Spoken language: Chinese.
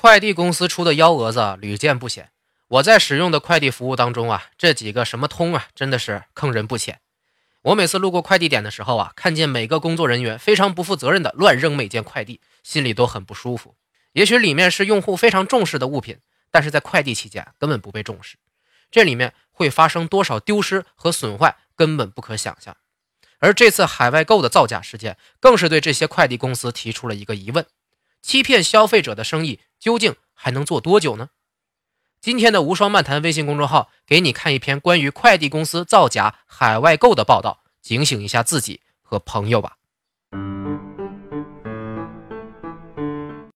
快递公司出的幺蛾子屡见不鲜。我在使用的快递服务当中啊，这几个什么通啊，真的是坑人不浅。我每次路过快递点的时候啊，看见每个工作人员非常不负责任的乱扔每件快递，心里都很不舒服。也许里面是用户非常重视的物品，但是在快递期间根本不被重视，这里面会发生多少丢失和损坏，根本不可想象。而这次海外购的造假事件，更是对这些快递公司提出了一个疑问。欺骗消费者的生意究竟还能做多久呢？今天的无双漫谈微信公众号给你看一篇关于快递公司造假、海外购的报道，警醒一下自己和朋友吧。